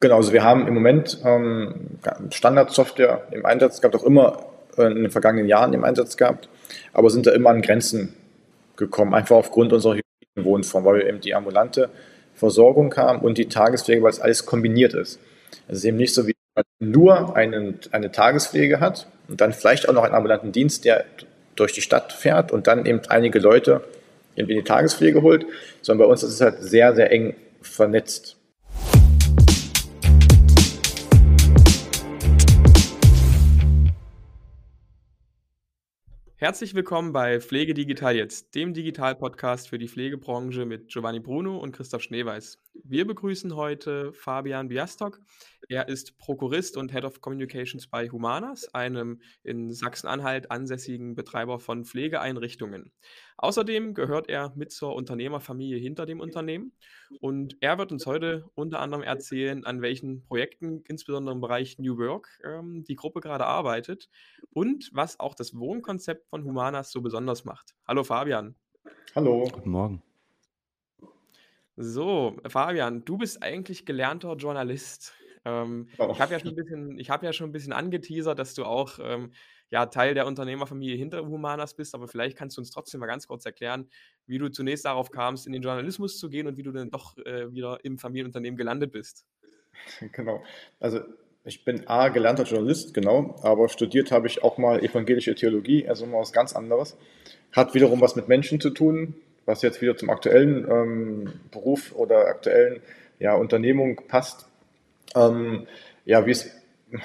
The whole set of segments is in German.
Genau, also wir haben im Moment ähm, Standardsoftware im Einsatz gehabt, auch immer äh, in den vergangenen Jahren im Einsatz gehabt, aber sind da immer an Grenzen gekommen, einfach aufgrund unserer Wohnform, weil wir eben die ambulante Versorgung haben und die Tagespflege, weil es alles kombiniert ist. Es ist eben nicht so, wie man nur einen, eine Tagespflege hat und dann vielleicht auch noch einen ambulanten Dienst, der durch die Stadt fährt und dann eben einige Leute in die Tagespflege holt, sondern bei uns ist es halt sehr, sehr eng vernetzt. Herzlich willkommen bei Pflege Digital jetzt, dem Digital-Podcast für die Pflegebranche mit Giovanni Bruno und Christoph Schneeweiß. Wir begrüßen heute Fabian Biastok. Er ist Prokurist und Head of Communications bei Humanas, einem in Sachsen-Anhalt ansässigen Betreiber von Pflegeeinrichtungen. Außerdem gehört er mit zur Unternehmerfamilie hinter dem Unternehmen und er wird uns heute unter anderem erzählen, an welchen Projekten, insbesondere im Bereich New Work, ähm, die Gruppe gerade arbeitet und was auch das Wohnkonzept von Humanas so besonders macht. Hallo Fabian. Hallo. Guten Morgen. So, Fabian, du bist eigentlich gelernter Journalist. Ähm, oh. Ich habe ja, schon ein bisschen, hab ja schon ein bisschen angeteasert, dass du auch ähm, ja, Teil der Unternehmerfamilie hinter Humanas bist, aber vielleicht kannst du uns trotzdem mal ganz kurz erklären, wie du zunächst darauf kamst, in den Journalismus zu gehen und wie du dann doch äh, wieder im Familienunternehmen gelandet bist. Genau. Also ich bin A, gelernter Journalist, genau, aber studiert habe ich auch mal evangelische Theologie, also mal was ganz anderes. Hat wiederum was mit Menschen zu tun, was jetzt wieder zum aktuellen ähm, Beruf oder aktuellen ja, Unternehmung passt. Ähm, ja, wie es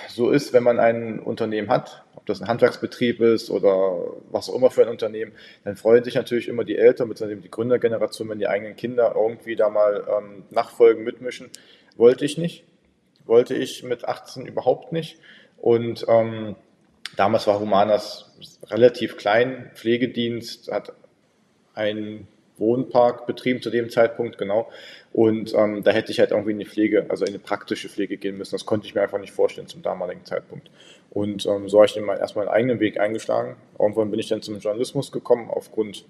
so ist, wenn man ein Unternehmen hat, ob das ein Handwerksbetrieb ist oder was auch immer für ein Unternehmen, dann freuen sich natürlich immer die Eltern, beziehungsweise die Gründergeneration, wenn die eigenen Kinder irgendwie da mal ähm, nachfolgen, mitmischen. Wollte ich nicht. Wollte ich mit 18 überhaupt nicht. Und ähm, damals war Humanas relativ klein, Pflegedienst, hat ein Wohnpark betrieben zu dem Zeitpunkt, genau. Und ähm, da hätte ich halt irgendwie in die Pflege, also in eine praktische Pflege gehen müssen. Das konnte ich mir einfach nicht vorstellen zum damaligen Zeitpunkt. Und ähm, so habe ich dann mal erstmal einen eigenen Weg eingeschlagen. Irgendwann bin ich dann zum Journalismus gekommen, aufgrund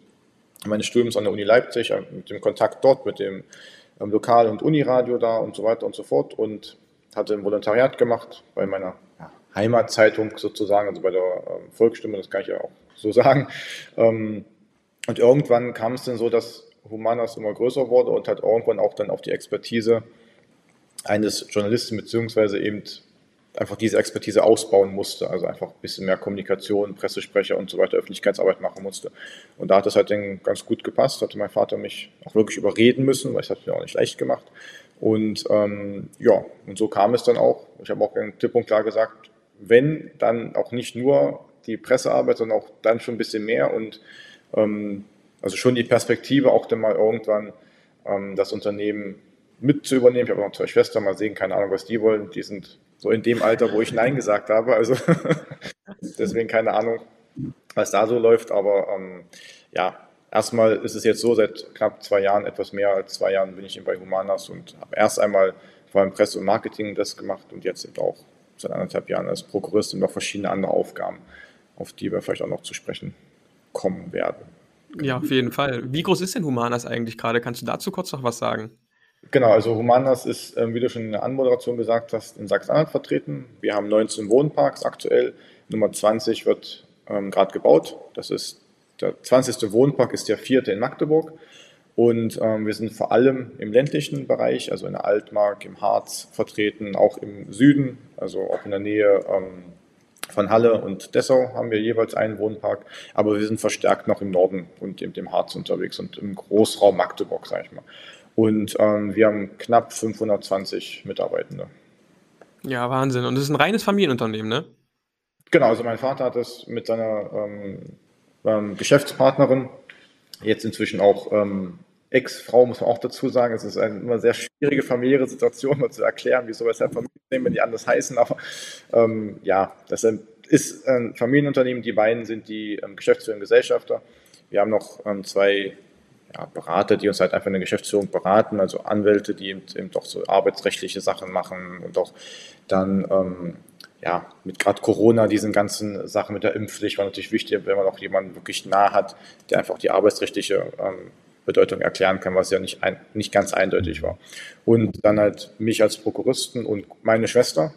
meines Studiums an der Uni Leipzig, äh, mit dem Kontakt dort, mit dem ähm, Lokal- und Uniradio da und so weiter und so fort. Und hatte ein Volontariat gemacht bei meiner ja, Heimatzeitung sozusagen, also bei der ähm, Volksstimme, das kann ich ja auch so sagen. Ähm, und irgendwann kam es dann so, dass Humanas immer größer wurde und hat irgendwann auch dann auf die Expertise eines Journalisten beziehungsweise eben einfach diese Expertise ausbauen musste, also einfach ein bisschen mehr Kommunikation, Pressesprecher und so weiter, Öffentlichkeitsarbeit machen musste. Und da hat das halt dann ganz gut gepasst, hatte mein Vater mich auch wirklich überreden müssen, weil es hat mir auch nicht leicht gemacht. Und ähm, ja, und so kam es dann auch. Ich habe auch klipp und klar gesagt, wenn, dann auch nicht nur die Pressearbeit, sondern auch dann schon ein bisschen mehr und also schon die Perspektive, auch dann mal irgendwann ähm, das Unternehmen mit zu übernehmen. Ich habe noch zwei Schwestern, mal sehen, keine Ahnung, was die wollen. Die sind so in dem Alter, wo ich Nein gesagt habe. Also deswegen keine Ahnung, was da so läuft. Aber ähm, ja, erstmal ist es jetzt so, seit knapp zwei Jahren, etwas mehr als zwei Jahren bin ich bei Humanas und habe erst einmal vor allem Presse und Marketing das gemacht und jetzt eben auch seit anderthalb Jahren als Prokurist und noch verschiedene andere Aufgaben, auf die wir vielleicht auch noch zu sprechen kommen werden. Ja, auf jeden Fall. Wie groß ist denn Humanas eigentlich gerade? Kannst du dazu kurz noch was sagen? Genau, also Humanas ist, ähm, wie du schon in der Anmoderation gesagt hast, in Sachsen-Anhalt vertreten. Wir haben 19 Wohnparks aktuell. Nummer 20 wird ähm, gerade gebaut. Das ist der 20. Wohnpark ist der vierte in Magdeburg. Und ähm, wir sind vor allem im ländlichen Bereich, also in der Altmark, im Harz vertreten, auch im Süden, also auch in der Nähe ähm, von Halle und Dessau haben wir jeweils einen Wohnpark, aber wir sind verstärkt noch im Norden und im, dem Harz unterwegs und im Großraum Magdeburg, sage ich mal. Und ähm, wir haben knapp 520 Mitarbeitende. Ja, Wahnsinn. Und es ist ein reines Familienunternehmen, ne? Genau, also mein Vater hat das mit seiner ähm, ähm, Geschäftspartnerin, jetzt inzwischen auch ähm, Ex-Frau, muss man auch dazu sagen. Es ist eine immer sehr schwierige familiäre Situation, mal zu erklären, wieso weshalb Familienunternehmen, wenn die anders heißen. Aber ähm, ja, das ist ein Familienunternehmen. Die beiden sind die ähm, Geschäftsführer und Gesellschafter. Wir haben noch ähm, zwei ja, Berater, die uns halt einfach in der Geschäftsführung beraten, also Anwälte, die eben, eben doch so arbeitsrechtliche Sachen machen und auch dann ähm, ja, mit gerade Corona, diesen ganzen Sachen mit der Impfpflicht war natürlich wichtig, wenn man auch jemanden wirklich nah hat, der einfach die arbeitsrechtliche ähm, Bedeutung erklären kann, was ja nicht, ein, nicht ganz eindeutig war. Und dann halt mich als Prokuristen und meine Schwester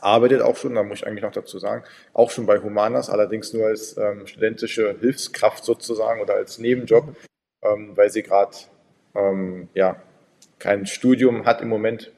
arbeitet auch schon, da muss ich eigentlich noch dazu sagen, auch schon bei Humanas, allerdings nur als ähm, studentische Hilfskraft sozusagen oder als Nebenjob, ähm, weil sie gerade ähm, ja, kein Studium hat im Moment,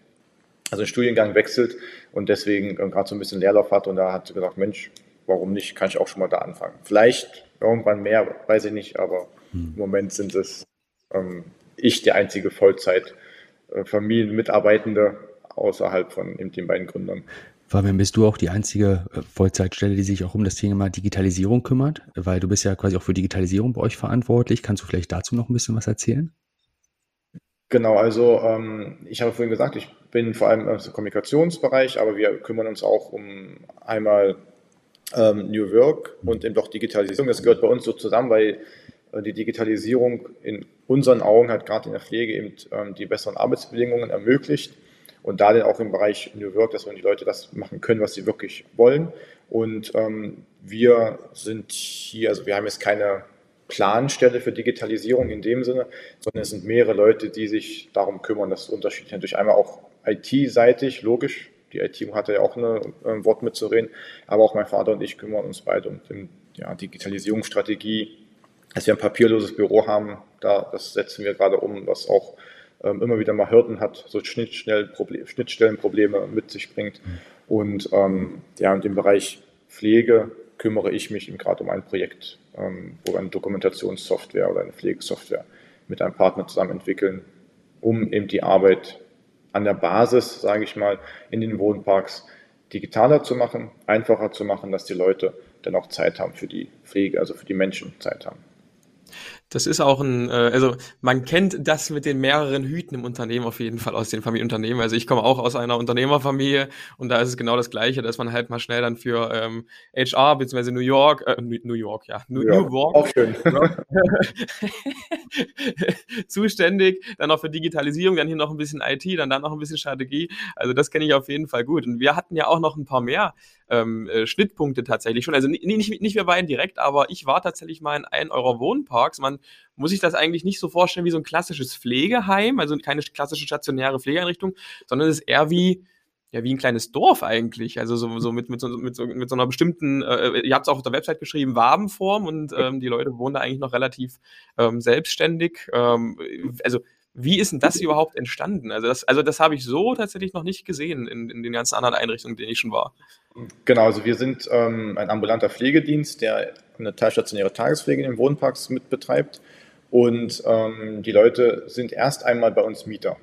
also den Studiengang wechselt und deswegen äh, gerade so ein bisschen Leerlauf hat und da hat sie gesagt, Mensch, warum nicht, kann ich auch schon mal da anfangen. Vielleicht irgendwann mehr, weiß ich nicht, aber hm. im Moment sind es ähm, ich der einzige Vollzeit-Familienmitarbeitende äh, außerhalb von den beiden Gründern. Fabian, bist du auch die einzige äh, Vollzeitstelle, die sich auch um das Thema Digitalisierung kümmert? Weil du bist ja quasi auch für Digitalisierung bei euch verantwortlich. Kannst du vielleicht dazu noch ein bisschen was erzählen? Genau, also ähm, ich habe vorhin gesagt, ich bin vor allem im Kommunikationsbereich, aber wir kümmern uns auch um einmal ähm, New Work und eben doch Digitalisierung. Das gehört bei uns so zusammen, weil äh, die Digitalisierung in unseren Augen hat gerade in der Pflege eben ähm, die besseren Arbeitsbedingungen ermöglicht und da dann auch im Bereich New Work, dass wenn die Leute das machen können, was sie wirklich wollen. Und ähm, wir sind hier, also wir haben jetzt keine Planstelle für Digitalisierung in dem Sinne, sondern es sind mehrere Leute, die sich darum kümmern. Das unterschiedlich. Natürlich einmal auch IT-seitig, logisch. Die IT hatte ja auch ein äh, Wort mitzureden, aber auch mein Vater und ich kümmern uns beide um die ja, Digitalisierungsstrategie. Dass wir ein papierloses Büro haben, da, das setzen wir gerade um, was auch ähm, immer wieder mal Hürden hat, so Schnittstellenprobleme mit sich bringt. Und ähm, ja, in dem Bereich Pflege kümmere ich mich gerade um ein Projekt, ähm, wo wir eine Dokumentationssoftware oder eine Pflegesoftware mit einem Partner zusammen entwickeln, um eben die Arbeit an der Basis, sage ich mal, in den Wohnparks digitaler zu machen, einfacher zu machen, dass die Leute dann auch Zeit haben für die Pflege, also für die Menschen Zeit haben. Das ist auch ein, äh, also man kennt das mit den mehreren Hüten im Unternehmen auf jeden Fall aus den Familienunternehmen. Also ich komme auch aus einer Unternehmerfamilie und da ist es genau das Gleiche, dass man halt mal schnell dann für ähm, HR bzw. New York, äh, New York, ja, New, ja, New York, auch schön. zuständig, dann auch für Digitalisierung, dann hier noch ein bisschen IT, dann dann noch ein bisschen Strategie. Also das kenne ich auf jeden Fall gut. Und wir hatten ja auch noch ein paar mehr ähm, äh, Schnittpunkte tatsächlich schon. Also nicht, nicht, nicht wir beiden direkt, aber ich war tatsächlich mal in einem eurer Wohnparks. Man muss sich das eigentlich nicht so vorstellen wie so ein klassisches Pflegeheim, also keine klassische stationäre Pflegeeinrichtung, sondern es ist eher wie ja, wie ein kleines Dorf eigentlich. Also so, so mit, mit, so, mit, so, mit so einer bestimmten, äh, ihr habt es auch auf der Website geschrieben, Wabenform und ähm, die Leute wohnen da eigentlich noch relativ ähm, selbstständig. Ähm, also wie ist denn das überhaupt entstanden? Also das, also das habe ich so tatsächlich noch nicht gesehen in, in den ganzen anderen Einrichtungen, in denen ich schon war. Genau, also wir sind ähm, ein ambulanter Pflegedienst, der eine teilstationäre Tagespflege in den Wohnparks mit betreibt. Und ähm, die Leute sind erst einmal bei uns Mieter.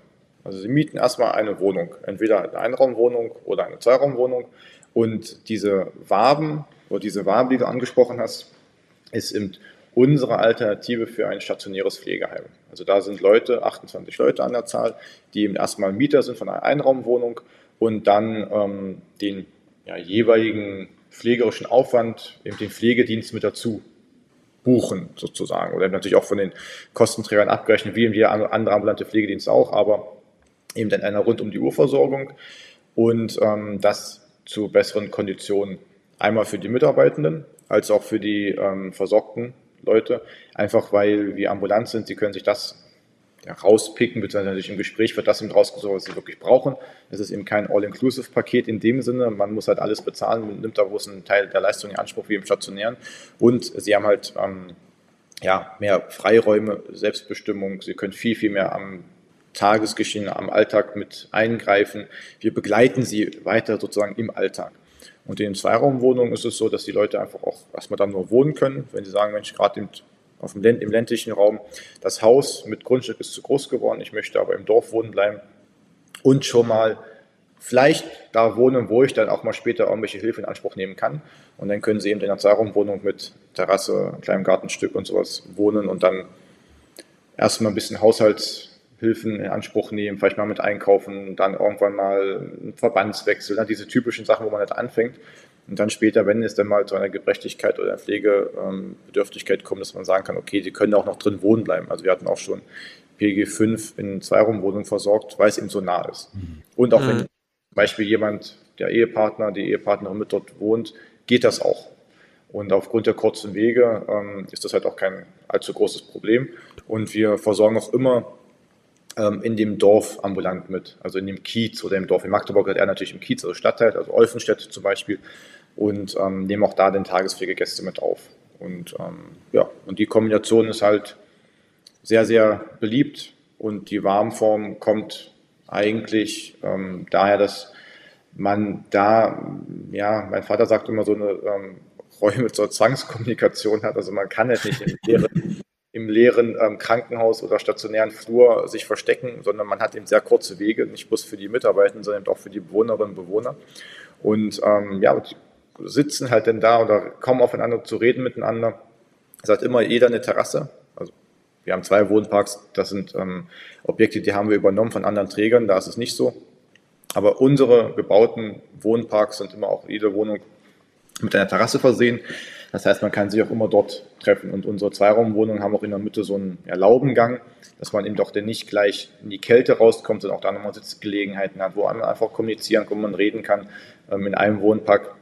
Also sie mieten erstmal eine Wohnung, entweder eine Einraumwohnung oder eine Zweiraumwohnung. Und diese Waben oder diese Waben, die du angesprochen hast, ist eben unsere Alternative für ein stationäres Pflegeheim. Also da sind Leute, 28 Leute an der Zahl, die eben erstmal Mieter sind von einer Einraumwohnung und dann ähm, den ja, jeweiligen pflegerischen Aufwand, eben den Pflegedienst mit dazu buchen sozusagen. Oder natürlich auch von den Kostenträgern abgerechnet, wie in jeder andere ambulante Pflegedienst auch, aber eben dann einer rund um die Uhrversorgung. Und ähm, das zu besseren Konditionen einmal für die Mitarbeitenden als auch für die ähm, versorgten Leute, einfach weil wir ambulant sind, sie können sich das ja, rauspicken, beziehungsweise im Gespräch wird das eben rausgesucht, was sie wirklich brauchen. Es ist eben kein All-Inclusive-Paket in dem Sinne, man muss halt alles bezahlen, nimmt da einen Teil der Leistung in Anspruch wie im Stationären und sie haben halt ähm, ja, mehr Freiräume, Selbstbestimmung, sie können viel, viel mehr am Tagesgeschehen, am Alltag mit eingreifen. Wir begleiten sie weiter sozusagen im Alltag. Und in den Zweiraumwohnungen ist es so, dass die Leute einfach auch erstmal dann nur wohnen können. Wenn sie sagen, Mensch, gerade auf dem im ländlichen Raum, das Haus mit Grundstück ist zu groß geworden, ich möchte aber im Dorf wohnen bleiben und schon mal vielleicht da wohnen, wo ich dann auch mal später irgendwelche Hilfe in Anspruch nehmen kann. Und dann können sie eben in einer Zweiraumwohnung mit Terrasse, kleinem Gartenstück und sowas wohnen und dann erstmal ein bisschen Haushalts Hilfen in Anspruch nehmen, vielleicht mal mit einkaufen, dann irgendwann mal einen Verbandswechsel, dann diese typischen Sachen, wo man nicht anfängt. Und dann später, wenn es dann mal zu einer Gebrechlichkeit oder Pflegebedürftigkeit kommt, dass man sagen kann, okay, die können auch noch drin wohnen bleiben. Also wir hatten auch schon PG 5 in Zweiraumwohnungen versorgt, weil es eben so nah ist. Mhm. Und auch mhm. wenn zum Beispiel jemand, der Ehepartner, die Ehepartnerin mit dort wohnt, geht das auch. Und aufgrund der kurzen Wege ähm, ist das halt auch kein allzu großes Problem. Und wir versorgen auch immer ähm, in dem Dorf ambulant mit, also in dem Kiez oder im Dorf. In Magdeburg hat er natürlich im Kiez, also Stadtteil, also Olfenstedt zum Beispiel, und ähm, nehmen auch da den Tagespflegegäste mit auf. Und ähm, ja, und die Kombination ist halt sehr, sehr beliebt und die Warmform kommt eigentlich ähm, daher, dass man da, ja, mein Vater sagt immer so eine ähm, Räume zur Zwangskommunikation hat. Also man kann jetzt nicht im leeren, im leeren ähm, Krankenhaus oder stationären Flur sich verstecken, sondern man hat eben sehr kurze Wege, nicht bloß für die Mitarbeitenden, sondern auch für die Bewohnerinnen und Bewohner. Und ähm, ja, sitzen halt dann da oder kommen aufeinander zu reden miteinander. Es hat immer jeder eine Terrasse. Also wir haben zwei Wohnparks, das sind ähm, Objekte, die haben wir übernommen von anderen Trägern, da ist es nicht so. Aber unsere gebauten Wohnparks sind immer auch jede Wohnung mit einer Terrasse versehen. Das heißt, man kann sich auch immer dort treffen. Und unsere Zweiraumwohnungen haben auch in der Mitte so einen Erlaubengang, dass man eben doch dann nicht gleich in die Kälte rauskommt, sondern auch da nochmal Sitzgelegenheiten hat, wo man einfach kommunizieren kann, wo man reden kann. Ähm, in einem Wohnpark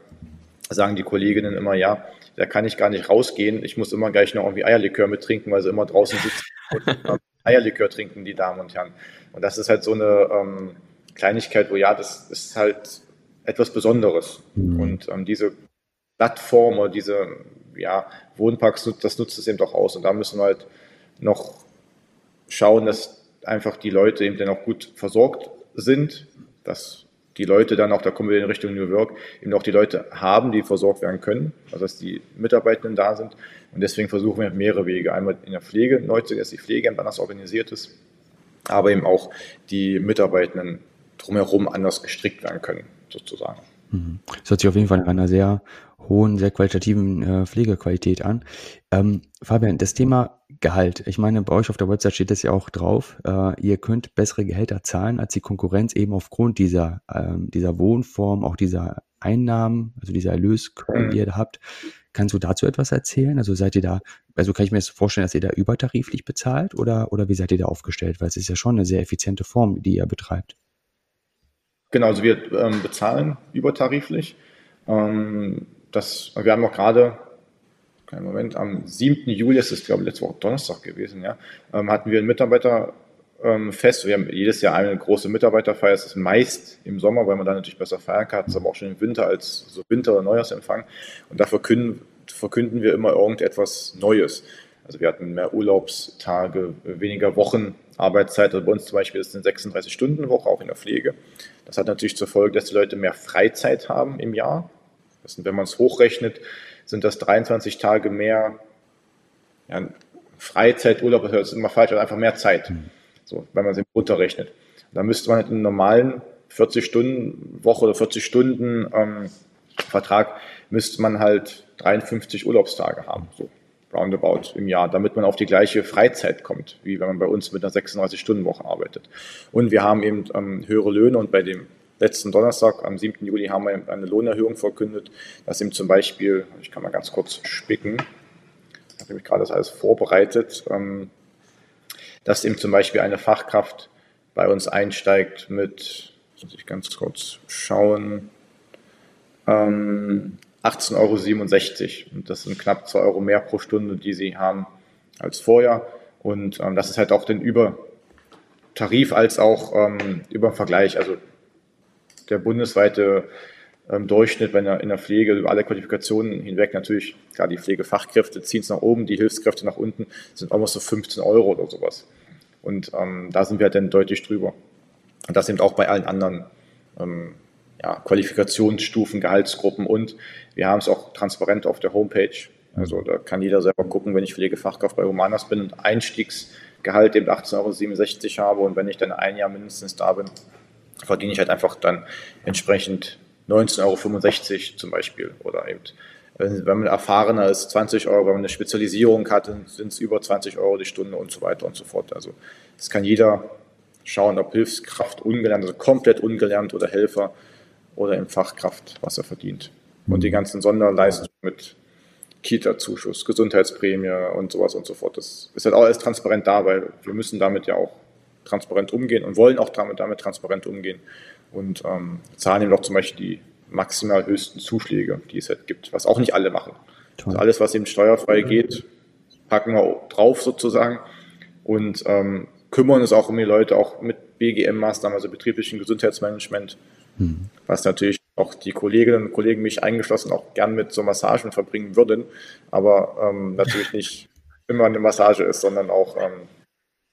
sagen die Kolleginnen immer, ja, da kann ich gar nicht rausgehen. Ich muss immer gleich noch irgendwie Eierlikör mittrinken, weil sie immer draußen sitzen und Eierlikör trinken, die Damen und Herren. Und das ist halt so eine ähm, Kleinigkeit, wo ja, das ist halt etwas Besonderes. Mhm. Und ähm, diese Plattform oder diese ja, Wohnparks, das nutzt es eben doch aus. Und da müssen wir halt noch schauen, dass einfach die Leute eben dann auch gut versorgt sind, dass die Leute dann auch, da kommen wir in Richtung New York, eben auch die Leute haben, die versorgt werden können, also dass die Mitarbeitenden da sind. Und deswegen versuchen wir mehrere Wege. Einmal in der Pflege neu zu, dass die Pflege anders organisiert ist, aber eben auch die Mitarbeitenden drumherum anders gestrickt werden können, sozusagen. Mhm. Das hört sich auf jeden Fall nach einer sehr hohen, sehr qualitativen äh, Pflegequalität an. Ähm, Fabian, das Thema Gehalt. Ich meine, bei euch auf der Website steht das ja auch drauf. Äh, ihr könnt bessere Gehälter zahlen als die Konkurrenz eben aufgrund dieser, ähm, dieser Wohnform, auch dieser Einnahmen, also dieser Erlösquellen, die ihr da habt. Kannst du dazu etwas erzählen? Also seid ihr da, also kann ich mir das vorstellen, dass ihr da übertariflich bezahlt oder, oder wie seid ihr da aufgestellt? Weil es ist ja schon eine sehr effiziente Form, die ihr betreibt. Genau, also wir ähm, bezahlen übertariflich. Ähm, das, wir haben auch gerade, keinen Moment, am 7. Juli, das ist glaube ich letzte Woche Donnerstag gewesen, ja, ähm, hatten wir einen Mitarbeiter ähm. Wir haben jedes Jahr eine große Mitarbeiterfeier. Das ist meist im Sommer, weil man dann natürlich besser feiern kann. Das ist aber auch schon im Winter als so Winter- oder Neujahrsempfang. Und da verkünden, verkünden wir immer irgendetwas Neues. Also wir hatten mehr Urlaubstage, weniger Wochen Arbeitszeit. Also bei uns zum Beispiel ist es eine 36-Stunden-Woche, auch in der Pflege. Das hat natürlich zur Folge, dass die Leute mehr Freizeit haben im Jahr. Das sind, wenn man es hochrechnet, sind das 23 Tage mehr ja, Freizeit, Urlaub, das ist immer falsch, aber einfach mehr Zeit, mhm. so, wenn man es runterrechnet. Da müsste man halt einen normalen 40-Stunden-Woche oder 40 Stunden ähm, Vertrag müsste man halt 53 Urlaubstage haben, so roundabout im Jahr, damit man auf die gleiche Freizeit kommt, wie wenn man bei uns mit einer 36-Stunden-Woche arbeitet. Und wir haben eben ähm, höhere Löhne und bei dem letzten Donnerstag, am 7. Juli, haben wir eine Lohnerhöhung verkündet, dass eben zum Beispiel, ich kann mal ganz kurz spicken, ich habe nämlich gerade das alles vorbereitet, ähm, dass eben zum Beispiel eine Fachkraft bei uns einsteigt mit, muss ich ganz kurz schauen, ähm, 18,67 Euro. Und das sind knapp 2 Euro mehr pro Stunde, die sie haben als vorher. Und ähm, das ist halt auch den Übertarif als auch ähm, über Vergleich. Also der bundesweite ähm, Durchschnitt bei einer, in der Pflege über alle Qualifikationen hinweg natürlich, klar, die Pflegefachkräfte ziehen es nach oben, die Hilfskräfte nach unten, sind almost so 15 Euro oder sowas. Und ähm, da sind wir dann deutlich drüber. Und das eben auch bei allen anderen ähm, ja, Qualifikationsstufen, Gehaltsgruppen und wir haben es auch transparent auf der Homepage. Also da kann jeder selber gucken, wenn ich Pflegefachkraft bei Humanas bin und Einstiegsgehalt eben 18,67 Euro habe und wenn ich dann ein Jahr mindestens da bin, verdiene ich halt einfach dann entsprechend 19,65 Euro zum Beispiel. Oder eben, wenn man erfahrener ist, 20 Euro, wenn man eine Spezialisierung hat, sind es über 20 Euro die Stunde und so weiter und so fort. Also das kann jeder schauen, ob Hilfskraft ungelernt, also komplett ungelernt oder Helfer oder im Fachkraft, was er verdient. Und die ganzen Sonderleistungen mit Kita-Zuschuss, Gesundheitsprämie und sowas und so fort. Das ist halt auch alles transparent da, weil wir müssen damit ja auch transparent umgehen und wollen auch damit, damit transparent umgehen und ähm, zahlen eben auch zum Beispiel die maximal höchsten Zuschläge, die es halt gibt, was auch nicht alle machen. Also alles, was eben steuerfrei geht, packen wir drauf sozusagen und ähm, kümmern uns auch um die Leute, auch mit BGM-Maßnahmen, also betrieblichen Gesundheitsmanagement, mhm. was natürlich auch die Kolleginnen und Kollegen, mich eingeschlossen, auch gern mit so Massagen verbringen würden, aber ähm, natürlich nicht immer eine Massage ist, sondern auch ähm,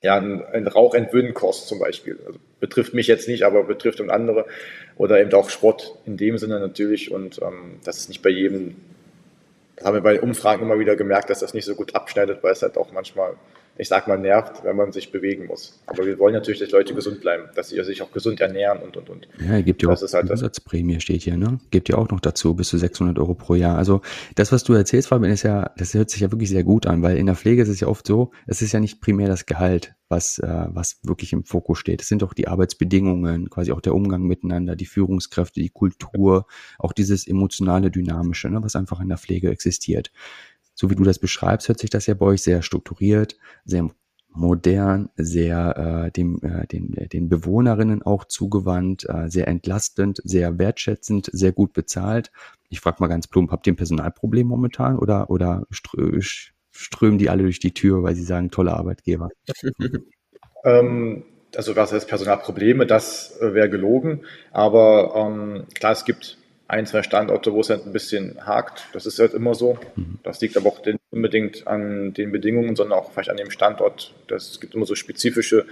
ja, ein, ein Rauchentwöhnkurs zum Beispiel. Also betrifft mich jetzt nicht, aber betrifft und andere. Oder eben auch Sport in dem Sinne natürlich. Und ähm, das ist nicht bei jedem, das haben wir bei Umfragen immer wieder gemerkt, dass das nicht so gut abschneidet, weil es halt auch manchmal ich sag mal, nervt, wenn man sich bewegen muss. Aber wir wollen natürlich, dass Leute gesund bleiben, dass sie sich auch gesund ernähren und, und, und. Ja, gibt ja auch halt Umsatzprämie, steht hier, ne? Gibt ja auch noch dazu, bis zu 600 Euro pro Jahr. Also das, was du erzählst, Fabian, ist ja, das hört sich ja wirklich sehr gut an, weil in der Pflege ist es ja oft so, es ist ja nicht primär das Gehalt, was, äh, was wirklich im Fokus steht. Es sind auch die Arbeitsbedingungen, quasi auch der Umgang miteinander, die Führungskräfte, die Kultur, auch dieses emotionale, dynamische, ne, was einfach in der Pflege existiert so wie du das beschreibst, hört sich das ja bei euch sehr strukturiert, sehr modern, sehr äh, dem, äh, den, den Bewohnerinnen auch zugewandt, äh, sehr entlastend, sehr wertschätzend, sehr gut bezahlt. Ich frage mal ganz plump, habt ihr ein Personalproblem momentan oder, oder strö strömen die alle durch die Tür, weil sie sagen, tolle Arbeitgeber? ähm, also was heißt Personalprobleme, das äh, wäre gelogen. Aber ähm, klar, es gibt ein, zwei Standorte, wo es halt ein bisschen hakt. Das ist halt immer so. Mhm. Das liegt aber auch nicht unbedingt an den Bedingungen, sondern auch vielleicht an dem Standort. Das, es gibt immer so spezifische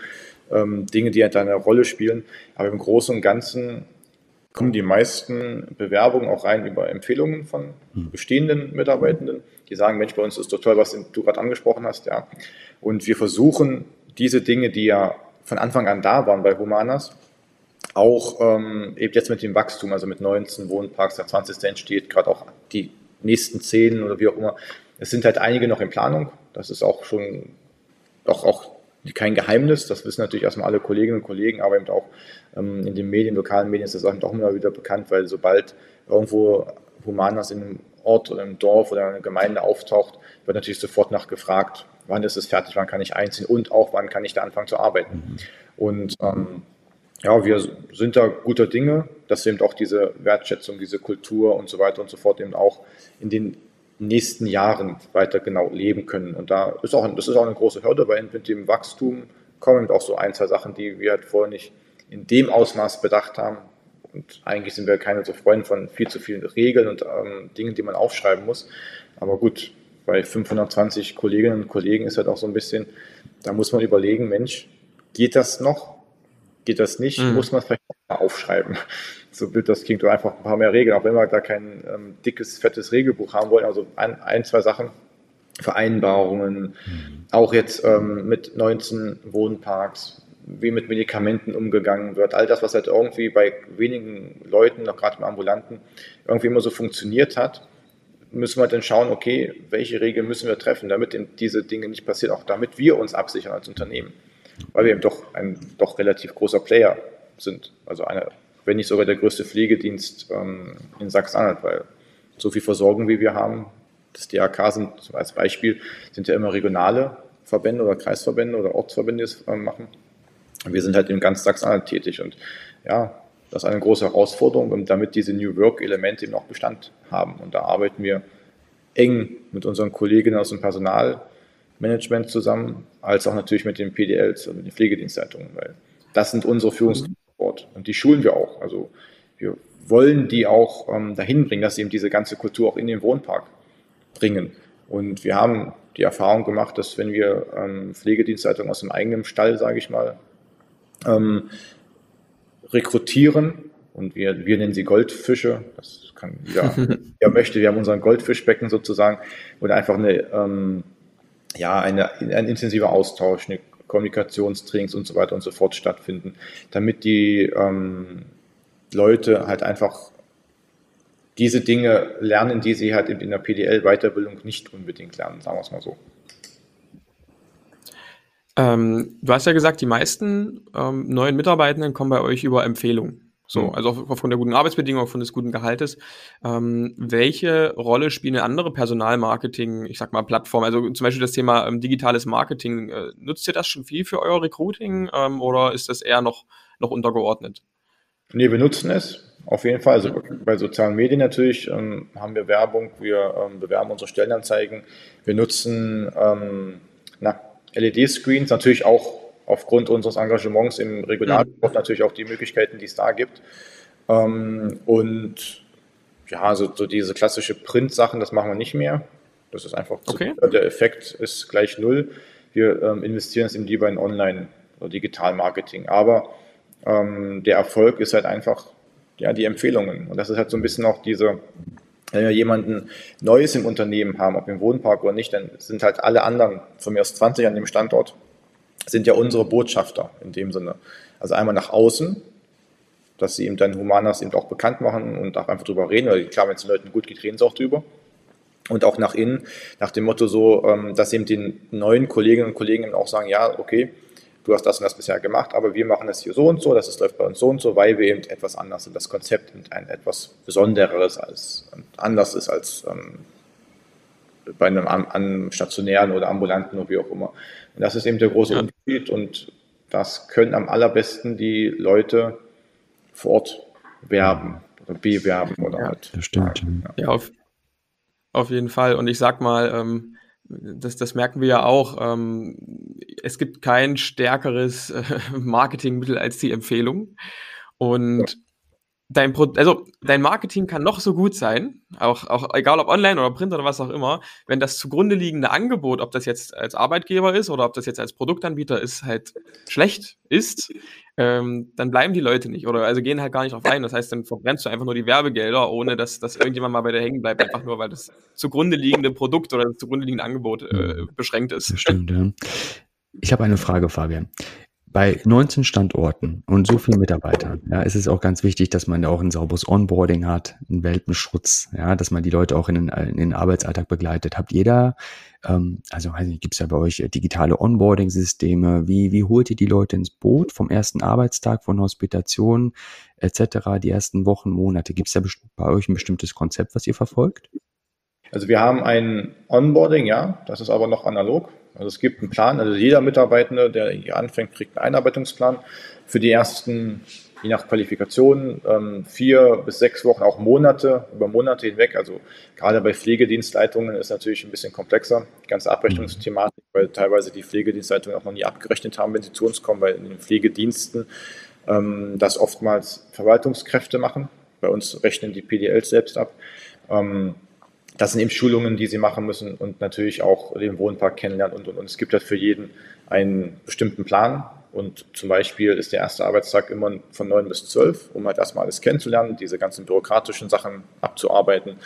ähm, Dinge, die halt eine Rolle spielen. Aber im Großen und Ganzen kommen die meisten Bewerbungen auch rein über Empfehlungen von mhm. bestehenden Mitarbeitenden, die sagen, Mensch, bei uns ist doch toll, was du gerade angesprochen hast, ja. Und wir versuchen diese Dinge, die ja von Anfang an da waren bei Humanas, auch ähm, eben jetzt mit dem Wachstum, also mit 19 Wohnparks, der 20. entsteht, gerade auch die nächsten 10 oder wie auch immer. Es sind halt einige noch in Planung. Das ist auch schon doch auch kein Geheimnis. Das wissen natürlich erstmal alle Kolleginnen und Kollegen, aber eben auch ähm, in den Medien, lokalen Medien ist das auch immer wieder bekannt, weil sobald irgendwo Humanas in einem Ort oder im Dorf oder einer Gemeinde auftaucht, wird natürlich sofort nachgefragt, wann ist es fertig, wann kann ich einziehen und auch wann kann ich da anfangen zu arbeiten. Mhm. Und ähm, ja, wir sind da guter Dinge, dass eben auch diese Wertschätzung, diese Kultur und so weiter und so fort eben auch in den nächsten Jahren weiter genau leben können. Und da ist auch, das ist auch eine große Hürde, weil mit dem Wachstum kommen auch so ein, zwei Sachen, die wir halt vorher nicht in dem Ausmaß bedacht haben. Und eigentlich sind wir keine so Freunde von viel zu vielen Regeln und ähm, Dingen, die man aufschreiben muss. Aber gut, bei 520 Kolleginnen und Kollegen ist halt auch so ein bisschen, da muss man überlegen, Mensch, geht das noch? Geht das nicht, mhm. muss man vielleicht mal aufschreiben. So wird das klingt, oder einfach ein paar mehr Regeln, auch wenn wir da kein ähm, dickes, fettes Regelbuch haben wollen. Also ein, ein zwei Sachen, Vereinbarungen, mhm. auch jetzt ähm, mit 19 Wohnparks, wie mit Medikamenten umgegangen wird, all das, was halt irgendwie bei wenigen Leuten, noch gerade im Ambulanten, irgendwie immer so funktioniert hat, müssen wir dann schauen, okay, welche Regeln müssen wir treffen, damit diese Dinge nicht passieren, auch damit wir uns absichern als Unternehmen weil wir eben doch ein doch relativ großer Player sind. Also einer, wenn nicht sogar der größte Pflegedienst ähm, in Sachsen-Anhalt, weil so viel Versorgung, wie wir haben, das DRK sind als Beispiel, sind ja immer regionale Verbände oder Kreisverbände oder Ortsverbände, die es äh, machen. Wir sind halt in ganz Sachsen-Anhalt tätig und ja, das ist eine große Herausforderung, damit diese New Work-Elemente eben auch Bestand haben. Und da arbeiten wir eng mit unseren Kolleginnen aus dem Personal, Management zusammen, als auch natürlich mit den PDLs, also mit den Pflegedienstleitungen, weil das sind unsere Führungskräfte und die schulen wir auch. Also wir wollen die auch ähm, dahin bringen, dass sie eben diese ganze Kultur auch in den Wohnpark bringen. Und wir haben die Erfahrung gemacht, dass wenn wir ähm, Pflegedienstleitungen aus dem eigenen Stall, sage ich mal, ähm, rekrutieren und wir, wir nennen sie Goldfische, das kann jeder, wer möchte, wir haben unseren Goldfischbecken sozusagen, oder einfach eine ähm, ja, eine, ein intensiver Austausch, eine Kommunikationstrainings und so weiter und so fort stattfinden, damit die ähm, Leute halt einfach diese Dinge lernen, die sie halt in der PDL-Weiterbildung nicht unbedingt lernen, sagen wir es mal so. Ähm, du hast ja gesagt, die meisten ähm, neuen Mitarbeitenden kommen bei euch über Empfehlungen. So, mhm. also aufgrund der guten Arbeitsbedingungen, aufgrund des guten Gehaltes. Ähm, welche Rolle spielen andere Personalmarketing, ich sag mal Plattformen, also zum Beispiel das Thema ähm, digitales Marketing, äh, nutzt ihr das schon viel für euer Recruiting ähm, oder ist das eher noch, noch untergeordnet? Nee, wir nutzen es. Auf jeden Fall. Also bei sozialen Medien natürlich ähm, haben wir Werbung, wir ähm, bewerben unsere Stellenanzeigen, wir nutzen ähm, LED-Screens, natürlich auch aufgrund unseres Engagements im Regionalsport mhm. natürlich auch die Möglichkeiten, die es da gibt. Ähm, und ja, so, so diese klassische Print-Sachen, das machen wir nicht mehr. Das ist einfach okay. zu, der Effekt ist gleich null. Wir ähm, investieren es eben lieber in Online- oder Digital-Marketing. Aber ähm, der Erfolg ist halt einfach ja, die Empfehlungen. Und das ist halt so ein bisschen auch diese, wenn wir jemanden Neues im Unternehmen haben, ob im Wohnpark oder nicht, dann sind halt alle anderen von mir aus 20 an dem Standort, sind ja unsere Botschafter in dem Sinne. Also einmal nach außen, dass sie eben dann Humanas eben auch bekannt machen und auch einfach drüber reden. Oder klar, wenn es den Leuten gut geht, reden sie auch drüber. Und auch nach innen, nach dem Motto so, ähm, dass eben den neuen Kolleginnen und Kollegen auch sagen, ja, okay, du hast das und das bisher gemacht, aber wir machen es hier so und so, das läuft bei uns so und so, weil wir eben etwas anders sind. Das Konzept ein etwas Besonderes als anders ist als ähm, bei einem, einem stationären oder ambulanten oder wie auch immer. Und das ist eben der große ja. Unterschied und das können am allerbesten die Leute vor Ort werben oder bewerben oder ja, halt. Das stimmt. Ja, ja auf, auf jeden Fall. Und ich sag mal, ähm, das, das merken wir ja auch. Ähm, es gibt kein stärkeres äh, Marketingmittel als die Empfehlung. Und dein, Pro also dein Marketing kann noch so gut sein, auch, auch egal ob online oder print oder was auch immer, wenn das zugrunde liegende Angebot, ob das jetzt als Arbeitgeber ist oder ob das jetzt als Produktanbieter ist, halt schlecht ist, ähm, dann bleiben die Leute nicht oder also gehen halt gar nicht drauf ein. Das heißt, dann verbrennst du einfach nur die Werbegelder, ohne dass, dass irgendjemand mal bei dir hängen bleibt, einfach nur weil das zugrunde liegende Produkt oder das zugrunde liegende Angebot äh, beschränkt ist. Stimmt, ja. Ich habe eine Frage, Fabian bei 19 Standorten und so vielen Mitarbeitern, ja, ist es auch ganz wichtig, dass man auch ein sauberes Onboarding hat, einen Welpenschutz, ja, dass man die Leute auch in den, in den Arbeitsalltag begleitet. Habt ihr da, ähm, also weiß nicht, gibt es ja bei euch digitale Onboarding-Systeme? Wie, wie holt ihr die Leute ins Boot vom ersten Arbeitstag von Hospitation etc., die ersten Wochen, Monate? Gibt es da bei euch ein bestimmtes Konzept, was ihr verfolgt? Also wir haben ein Onboarding, ja, das ist aber noch analog. Also es gibt einen Plan, also jeder Mitarbeitende, der hier anfängt, kriegt einen Einarbeitungsplan für die ersten, je nach Qualifikation, ähm, vier bis sechs Wochen, auch Monate, über Monate hinweg. Also gerade bei Pflegedienstleitungen ist natürlich ein bisschen komplexer, die ganze Abrechnungsthematik, weil teilweise die Pflegedienstleitungen auch noch nie abgerechnet haben, wenn sie zu uns kommen, weil in den Pflegediensten ähm, das oftmals Verwaltungskräfte machen. Bei uns rechnen die PDLs selbst ab. Ähm, das sind eben Schulungen, die sie machen müssen und natürlich auch den Wohnpark kennenlernen und, und, und. Es gibt halt für jeden einen bestimmten Plan. Und zum Beispiel ist der erste Arbeitstag immer von neun bis zwölf, um halt erstmal alles kennenzulernen, diese ganzen bürokratischen Sachen abzuarbeiten.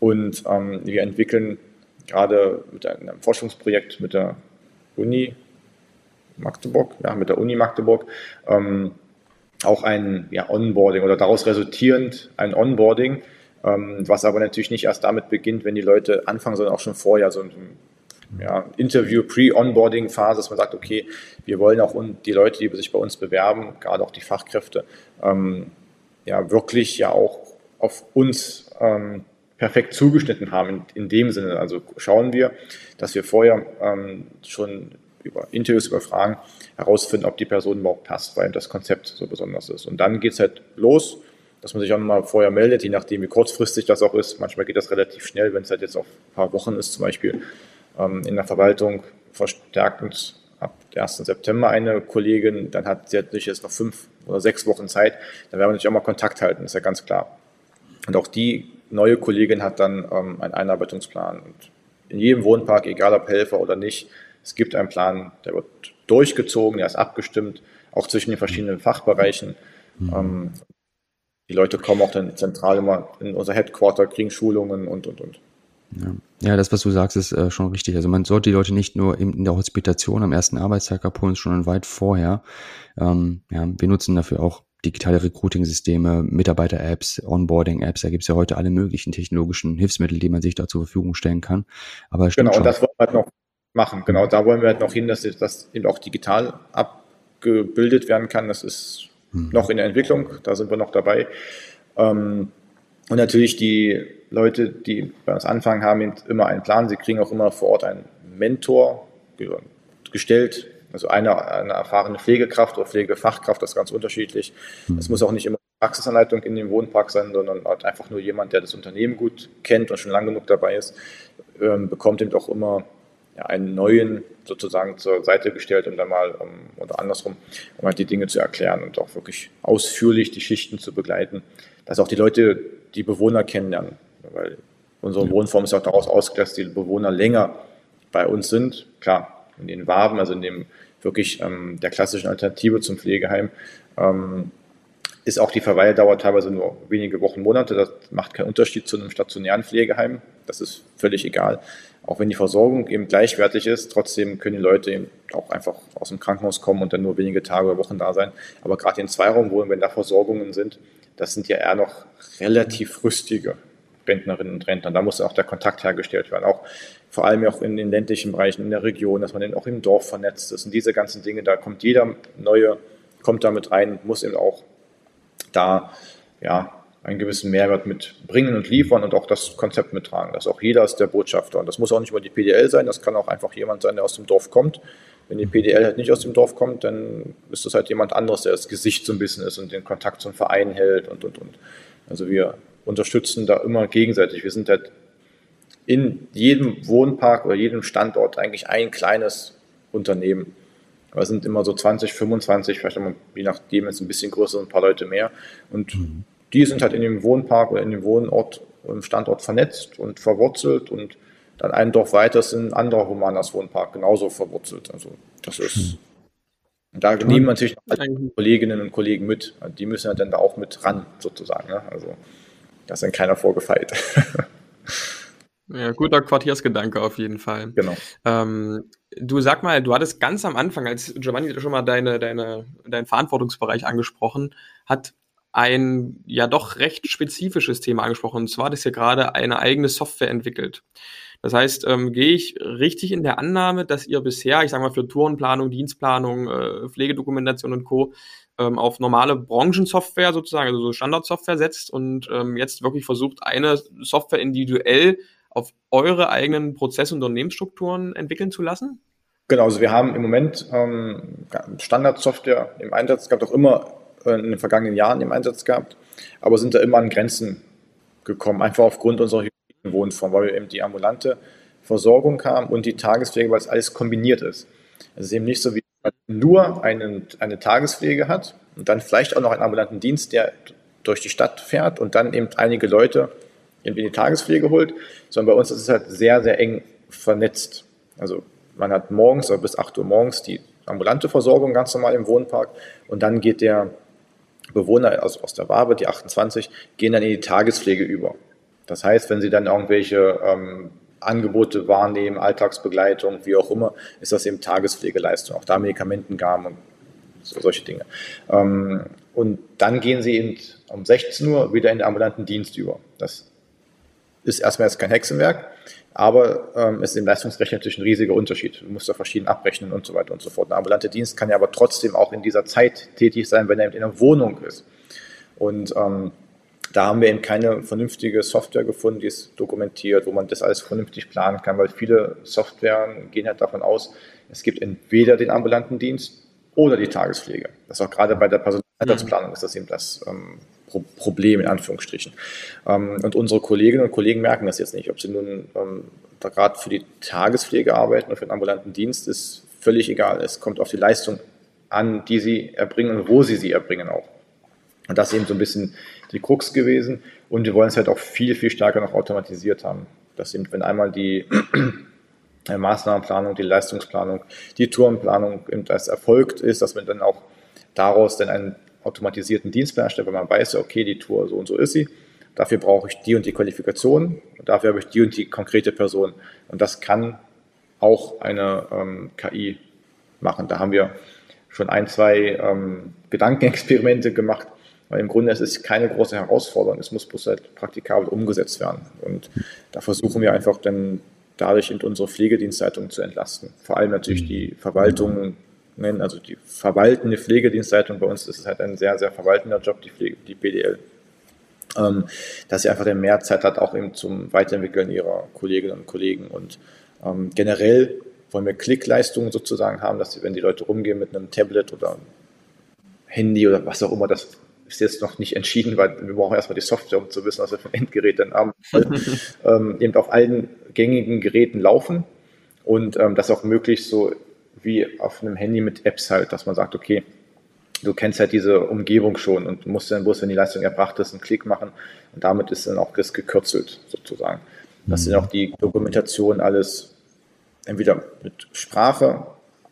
Und ähm, wir entwickeln gerade mit einem Forschungsprojekt mit der Uni Magdeburg, ja, mit der Uni Magdeburg, ähm, auch ein ja, Onboarding oder daraus resultierend ein Onboarding, was aber natürlich nicht erst damit beginnt, wenn die Leute anfangen, sondern auch schon vorher so ein ja, Interview, Pre-Onboarding-Phase, dass man sagt, okay, wir wollen auch die Leute, die sich bei uns bewerben, gerade auch die Fachkräfte, ähm, ja, wirklich ja auch auf uns ähm, perfekt zugeschnitten haben in, in, dem Sinne. Also schauen wir, dass wir vorher ähm, schon über Interviews, über Fragen herausfinden, ob die Person überhaupt passt, weil das Konzept so besonders ist. Und dann geht es halt los dass man sich auch mal vorher meldet, je nachdem, wie kurzfristig das auch ist. Manchmal geht das relativ schnell, wenn es halt jetzt auf ein paar Wochen ist, zum Beispiel ähm, in der Verwaltung verstärkt uns ab 1. September eine Kollegin, dann hat sie natürlich jetzt noch fünf oder sechs Wochen Zeit, dann werden wir natürlich auch mal Kontakt halten, ist ja ganz klar. Und auch die neue Kollegin hat dann ähm, einen Einarbeitungsplan. Und in jedem Wohnpark, egal ob Helfer oder nicht, es gibt einen Plan, der wird durchgezogen, der ist abgestimmt, auch zwischen den verschiedenen Fachbereichen. Mhm. Ähm, die Leute kommen auch dann zentral immer in unser Headquarter, kriegen Schulungen und, und, und. Ja. ja, das, was du sagst, ist äh, schon richtig. Also man sollte die Leute nicht nur in, in der Hospitation am ersten Arbeitstag abholen, schon weit vorher. Ähm, ja, wir nutzen dafür auch digitale Recruiting-Systeme, Mitarbeiter-Apps, Onboarding-Apps. Da gibt es ja heute alle möglichen technologischen Hilfsmittel, die man sich da zur Verfügung stellen kann. Aber genau, und das wollen wir halt noch machen. Genau, da wollen wir halt noch hin, dass das eben auch digital abgebildet werden kann. Das ist mhm. noch in der Entwicklung, da sind wir noch dabei. Ähm, und natürlich die Leute, die bei uns anfangen, haben immer einen Plan. Sie kriegen auch immer vor Ort einen Mentor gestellt, also eine, eine erfahrene Pflegekraft oder Pflegefachkraft, das ist ganz unterschiedlich. Es mhm. muss auch nicht immer Praxisanleitung in dem Wohnpark sein, sondern halt einfach nur jemand, der das Unternehmen gut kennt und schon lange genug dabei ist, ähm, bekommt eben auch immer ja, einen neuen sozusagen zur Seite gestellt und dann mal um, oder andersrum, um halt die Dinge zu erklären und auch wirklich ausführlich die Schichten zu begleiten, dass auch die Leute die Bewohner kennenlernen, weil unsere Wohnform ist auch daraus ausgelegt, dass die Bewohner länger bei uns sind. Klar, in den Waben, also in dem wirklich ähm, der klassischen Alternative zum Pflegeheim, ähm, ist auch die Verweildauer teilweise nur wenige Wochen, Monate. Das macht keinen Unterschied zu einem stationären Pflegeheim. Das ist völlig egal. Auch wenn die Versorgung eben gleichwertig ist, trotzdem können die Leute eben auch einfach aus dem Krankenhaus kommen und dann nur wenige Tage oder Wochen da sein. Aber gerade in Zweiraumwohnungen, wenn da Versorgungen sind, das sind ja eher noch relativ rüstige Rentnerinnen und Rentner. Da muss auch der Kontakt hergestellt werden. Auch vor allem auch in den ländlichen Bereichen, in der Region, dass man eben auch im Dorf vernetzt ist. Und diese ganzen Dinge, da kommt jeder neue, kommt damit rein, muss eben auch da ja, einen gewissen Mehrwert mitbringen und liefern und auch das Konzept mittragen. Dass auch jeder ist der Botschafter. Und das muss auch nicht nur die PDL sein, das kann auch einfach jemand sein, der aus dem Dorf kommt. Wenn die PDL halt nicht aus dem Dorf kommt, dann ist das halt jemand anderes, der das Gesicht so ein bisschen ist und den Kontakt zum Verein hält und, und, und. Also wir unterstützen da immer gegenseitig. Wir sind halt in jedem Wohnpark oder jedem Standort eigentlich ein kleines Unternehmen. Aber es sind immer so 20, 25, vielleicht immer, je nachdem jetzt ein bisschen größer, ein paar Leute mehr. Und mhm. die sind halt in dem Wohnpark oder in dem Wohnort, im Standort vernetzt und verwurzelt und dann ein Dorf weiter ist ein anderer Humanas Wohnpark genauso verwurzelt. Also das ist. Mhm. Da nehmen natürlich Kolleginnen und Kollegen mit. Die müssen ja dann da auch mit ran, sozusagen. Ne? Also da ist dann keiner vorgefeilt. Ja, guter Quartiersgedanke auf jeden Fall. Genau. Ähm, du sag mal, du hattest ganz am Anfang, als Giovanni schon mal deine, deine, deinen Verantwortungsbereich angesprochen hat, ein ja doch recht spezifisches Thema angesprochen. Und zwar, dass ihr gerade eine eigene Software entwickelt. Das heißt, ähm, gehe ich richtig in der Annahme, dass ihr bisher, ich sage mal, für Tourenplanung, Dienstplanung, äh, Pflegedokumentation und Co. Ähm, auf normale Branchensoftware sozusagen, also so Standardsoftware setzt und ähm, jetzt wirklich versucht, eine Software individuell auf eure eigenen Prozesse und Unternehmensstrukturen entwickeln zu lassen? Genau, also wir haben im Moment ähm, Standardsoftware im Einsatz gehabt, auch immer äh, in den vergangenen Jahren im Einsatz gehabt, aber sind da immer an Grenzen gekommen, einfach aufgrund unserer Wohnform, weil wir eben die ambulante Versorgung haben und die Tagespflege, weil es alles kombiniert ist. Es ist eben nicht so, wie man nur einen, eine Tagespflege hat und dann vielleicht auch noch einen ambulanten Dienst, der durch die Stadt fährt und dann eben einige Leute irgendwie in die Tagespflege holt, sondern bei uns ist es halt sehr, sehr eng vernetzt. Also man hat morgens oder bis 8 Uhr morgens die ambulante Versorgung ganz normal im Wohnpark und dann geht der Bewohner also aus der Wabe, die 28, gehen dann in die Tagespflege über. Das heißt, wenn sie dann irgendwelche ähm, Angebote wahrnehmen, Alltagsbegleitung, wie auch immer, ist das eben Tagespflegeleistung, auch da Medikamentengaben und so, solche Dinge. Ähm, und dann gehen sie eben um 16 Uhr wieder in den ambulanten Dienst über. Das ist erstmal jetzt kein Hexenwerk, aber ähm, ist im Leistungsrecht natürlich ein riesiger Unterschied. Du musst da verschieden abrechnen und so weiter und so fort. Ein ambulanter Dienst kann ja aber trotzdem auch in dieser Zeit tätig sein, wenn er in einer Wohnung ist. Und ähm, da haben wir eben keine vernünftige Software gefunden, die es dokumentiert, wo man das alles vernünftig planen kann, weil viele Softwaren gehen halt davon aus, es gibt entweder den ambulanten Dienst oder die Tagespflege. Das ist auch gerade bei der Personalplanung ist das eben das ähm, Problem in Anführungsstrichen. Ähm, und unsere Kolleginnen und Kollegen merken das jetzt nicht. Ob sie nun ähm, gerade für die Tagespflege arbeiten oder für den ambulanten Dienst, ist völlig egal. Es kommt auf die Leistung an, die sie erbringen und wo sie sie erbringen auch. Und das ist eben so ein bisschen die Krux gewesen. Und wir wollen es halt auch viel, viel stärker noch automatisiert haben. Das sind, wenn einmal die Maßnahmenplanung, die Leistungsplanung, die Tourenplanung das erfolgt ist, dass man dann auch daraus dann einen automatisierten Dienstplan erstellt, weil man weiß, okay, die Tour so und so ist sie. Dafür brauche ich die und die Qualifikation und dafür habe ich die und die konkrete Person. Und das kann auch eine ähm, KI machen. Da haben wir schon ein, zwei ähm, Gedankenexperimente gemacht, weil im Grunde es ist keine große Herausforderung, es muss bloß halt praktikabel umgesetzt werden. Und da versuchen wir einfach dann dadurch in unsere Pflegedienstleitung zu entlasten. Vor allem natürlich die Verwaltung, nennen, also die verwaltende Pflegedienstleitung. Bei uns ist es halt ein sehr, sehr verwaltender Job, die, Pflege, die PDL. Ähm, dass sie einfach mehr Zeit hat, auch eben zum Weiterentwickeln ihrer Kolleginnen und Kollegen. Und ähm, generell wollen wir Klickleistungen sozusagen haben, dass sie, wenn die Leute rumgehen mit einem Tablet oder Handy oder was auch immer das ist jetzt noch nicht entschieden, weil wir brauchen erstmal die Software, um zu wissen, was wir für ein Endgerät dann haben. ähm, eben auf allen gängigen Geräten laufen und ähm, das auch möglichst so wie auf einem Handy mit Apps halt, dass man sagt, okay, du kennst halt diese Umgebung schon und musst dann bloß, wenn die Leistung erbracht ist, einen Klick machen und damit ist dann auch das gekürzelt sozusagen. Das sind mhm. auch die Dokumentation alles entweder mit Sprache,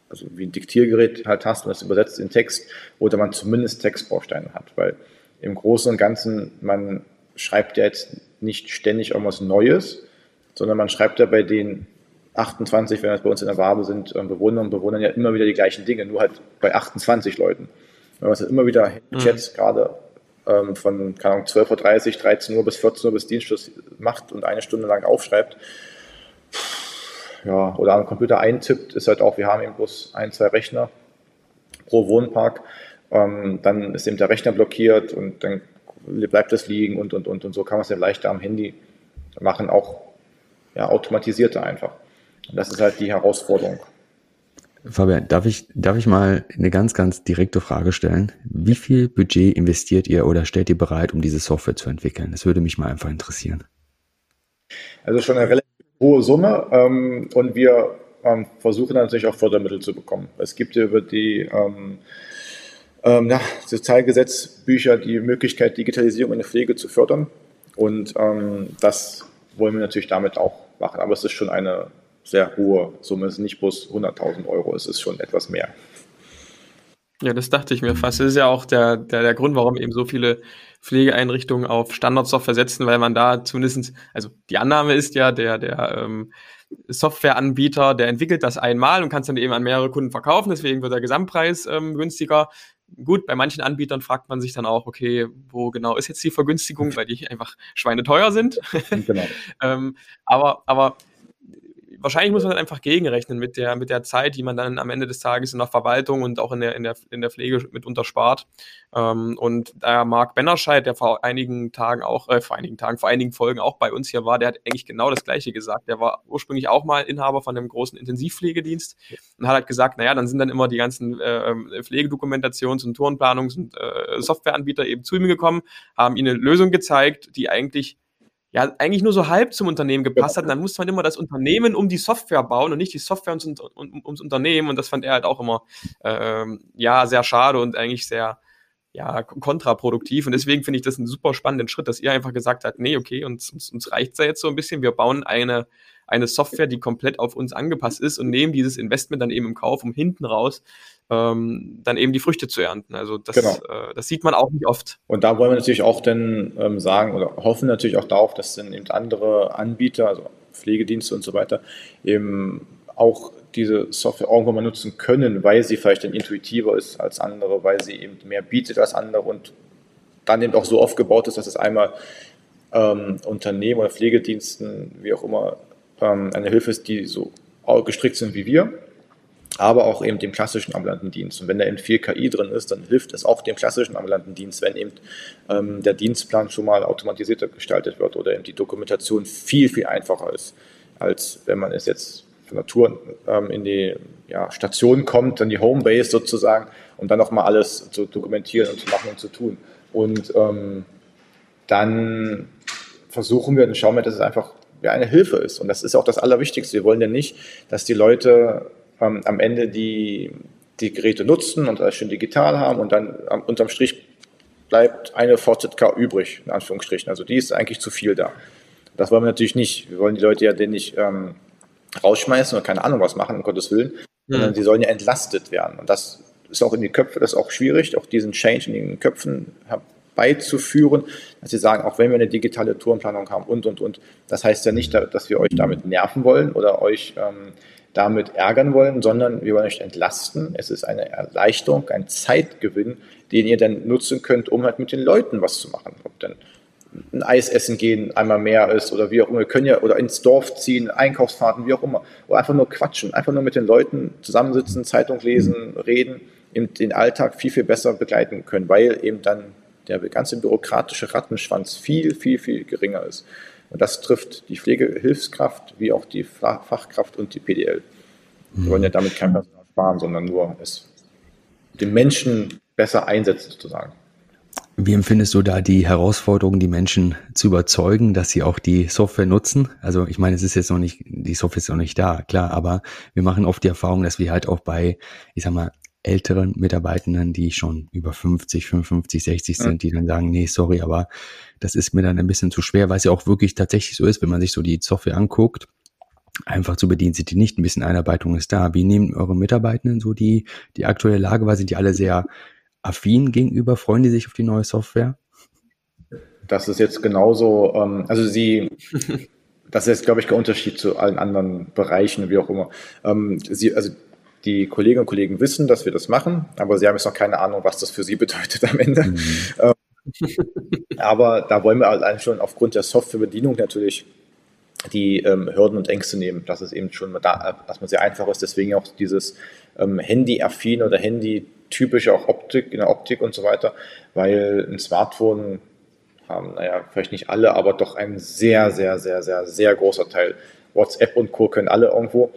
also wie ein Diktiergerät halt hast und das übersetzt in Text oder man zumindest Textbausteine hat, weil im Großen und Ganzen man schreibt ja jetzt nicht ständig irgendwas Neues, sondern man schreibt ja bei den 28, wenn das bei uns in der Wabe sind, ähm, Bewohner und Bewohner ja immer wieder die gleichen Dinge, nur halt bei 28 Leuten. Wenn man es halt immer wieder Chats mhm. gerade ähm, von, keine Ahnung, 12.30 Uhr, 13 Uhr bis 14 Uhr bis Dienstschluss macht und eine Stunde lang aufschreibt, ja, oder am Computer eintippt, ist halt auch, wir haben eben bloß ein, zwei Rechner pro Wohnpark, ähm, dann ist eben der Rechner blockiert und dann bleibt das liegen und, und, und, und so kann man es ja leichter am Handy machen, auch ja, automatisierter einfach. Und das ist halt die Herausforderung. Fabian, darf ich, darf ich mal eine ganz, ganz direkte Frage stellen? Wie viel Budget investiert ihr oder stellt ihr bereit, um diese Software zu entwickeln? Das würde mich mal einfach interessieren. Also schon eine relativ hohe Summe ähm, und wir ähm, versuchen natürlich auch Fördermittel zu bekommen. Es gibt über die ähm, ähm, ja, Sozialgesetzbücher die Möglichkeit, Digitalisierung in der Pflege zu fördern und ähm, das wollen wir natürlich damit auch machen. Aber es ist schon eine sehr hohe Summe. Es ist nicht bloß 100.000 Euro, es ist schon etwas mehr. Ja, das dachte ich mir fast. Das ist ja auch der, der, der Grund, warum eben so viele Pflegeeinrichtungen auf Standardsoftware setzen, weil man da zumindest, also die Annahme ist ja, der, der ähm, Softwareanbieter, der entwickelt das einmal und kann es dann eben an mehrere Kunden verkaufen, deswegen wird der Gesamtpreis ähm, günstiger. Gut, bei manchen Anbietern fragt man sich dann auch, okay, wo genau ist jetzt die Vergünstigung, weil die einfach schweineteuer sind. Genau. ähm, aber, aber wahrscheinlich muss man dann einfach gegenrechnen mit der, mit der Zeit, die man dann am Ende des Tages in der Verwaltung und auch in der, in der, in der Pflege mitunter spart. Ähm, und der Marc Bennerscheid, der vor einigen Tagen auch, äh, vor einigen Tagen, vor einigen Folgen auch bei uns hier war, der hat eigentlich genau das Gleiche gesagt. Der war ursprünglich auch mal Inhaber von einem großen Intensivpflegedienst und hat halt gesagt, naja, dann sind dann immer die ganzen äh, Pflegedokumentations- und Tourenplanungs- und äh, Softwareanbieter eben zu ihm gekommen, haben ihnen eine Lösung gezeigt, die eigentlich ja eigentlich nur so halb zum Unternehmen gepasst hat. Und dann musste man immer das Unternehmen um die Software bauen und nicht die Software ums, um, ums Unternehmen. Und das fand er halt auch immer ähm, ja sehr schade und eigentlich sehr ja, kontraproduktiv. Und deswegen finde ich das einen super spannenden Schritt, dass ihr einfach gesagt habt, nee, okay, uns, uns, uns reicht ja jetzt so ein bisschen. Wir bauen eine, eine Software, die komplett auf uns angepasst ist und nehmen dieses Investment dann eben im Kauf, um hinten raus ähm, dann eben die Früchte zu ernten. Also das, genau. äh, das sieht man auch nicht oft. Und da wollen wir natürlich auch dann ähm, sagen oder hoffen natürlich auch darauf, dass dann eben andere Anbieter, also Pflegedienste und so weiter, eben auch diese Software irgendwann mal nutzen können, weil sie vielleicht dann intuitiver ist als andere, weil sie eben mehr bietet als andere und dann eben auch so aufgebaut ist, dass es einmal ähm, Unternehmen oder Pflegediensten, wie auch immer, ähm, eine Hilfe ist, die so gestrickt sind wie wir aber auch eben dem klassischen ambulanten Dienst. Und wenn da eben viel KI drin ist, dann hilft es auch dem klassischen ambulanten Dienst, wenn eben ähm, der Dienstplan schon mal automatisierter gestaltet wird oder eben die Dokumentation viel, viel einfacher ist, als wenn man es jetzt von Natur ähm, in die ja, Station kommt, dann die Homebase sozusagen, und dann nochmal alles zu dokumentieren und zu machen und zu tun. Und ähm, dann versuchen wir und schauen wir, dass es einfach ja, eine Hilfe ist. Und das ist auch das Allerwichtigste. Wir wollen ja nicht, dass die Leute ähm, am Ende die, die Geräte nutzen und alles schön digital haben und dann am, unterm Strich bleibt eine VZK übrig, in Anführungsstrichen. Also die ist eigentlich zu viel da. Das wollen wir natürlich nicht. Wir wollen die Leute ja den nicht ähm, rausschmeißen oder keine Ahnung was machen, um Gottes Willen, mhm. sondern sie sollen ja entlastet werden. Und das ist auch in die Köpfe, das ist auch schwierig, auch diesen Change in den Köpfen beizuführen, dass sie sagen, auch wenn wir eine digitale Tourenplanung haben und, und, und, das heißt ja nicht, dass wir euch damit nerven wollen oder euch ähm, damit ärgern wollen, sondern wir wollen euch entlasten. Es ist eine Erleichterung, ein Zeitgewinn, den ihr dann nutzen könnt, um halt mit den Leuten was zu machen. Ob dann ein Eis essen gehen einmal mehr ist oder wie auch immer. Wir können ja oder ins Dorf ziehen, Einkaufsfahrten, wie auch immer. Oder einfach nur quatschen, einfach nur mit den Leuten zusammensitzen, Zeitung lesen, reden, eben den Alltag viel, viel besser begleiten können, weil eben dann der ganze bürokratische Rattenschwanz viel, viel, viel geringer ist. Und das trifft die Pflegehilfskraft wie auch die Fachkraft und die PDL. Wir wollen ja damit kein Personal sparen, sondern nur es den Menschen besser einsetzen sozusagen. Wie empfindest du da die Herausforderung, die Menschen zu überzeugen, dass sie auch die Software nutzen? Also ich meine, es ist jetzt noch nicht, die Software ist noch nicht da, klar, aber wir machen oft die Erfahrung, dass wir halt auch bei, ich sag mal, älteren Mitarbeitenden, die schon über 50, 55, 60 sind, ja. die dann sagen, nee, sorry, aber das ist mir dann ein bisschen zu schwer, weil es ja auch wirklich tatsächlich so ist, wenn man sich so die Software anguckt, einfach zu bedienen sind die nicht, ein bisschen Einarbeitung ist da. Wie nehmen eure Mitarbeitenden so die, die aktuelle Lage wahr? Sind die alle sehr affin gegenüber? Freuen die sich auf die neue Software? Das ist jetzt genauso, ähm, also sie, das ist, glaube ich, kein Unterschied zu allen anderen Bereichen, wie auch immer. Ähm, sie, also die Kolleginnen und Kollegen wissen, dass wir das machen, aber sie haben jetzt noch keine Ahnung, was das für sie bedeutet am Ende. Mhm. Ähm, aber da wollen wir allein schon aufgrund der Softwarebedienung natürlich die ähm, Hürden und Ängste nehmen, dass es eben schon da, dass man sehr einfach ist. Deswegen auch dieses ähm, Handy-affin oder Handy-typische auch Optik, in der Optik und so weiter, weil ein Smartphone haben, naja, vielleicht nicht alle, aber doch ein sehr, sehr, sehr, sehr, sehr großer Teil. WhatsApp und Co. können alle irgendwo.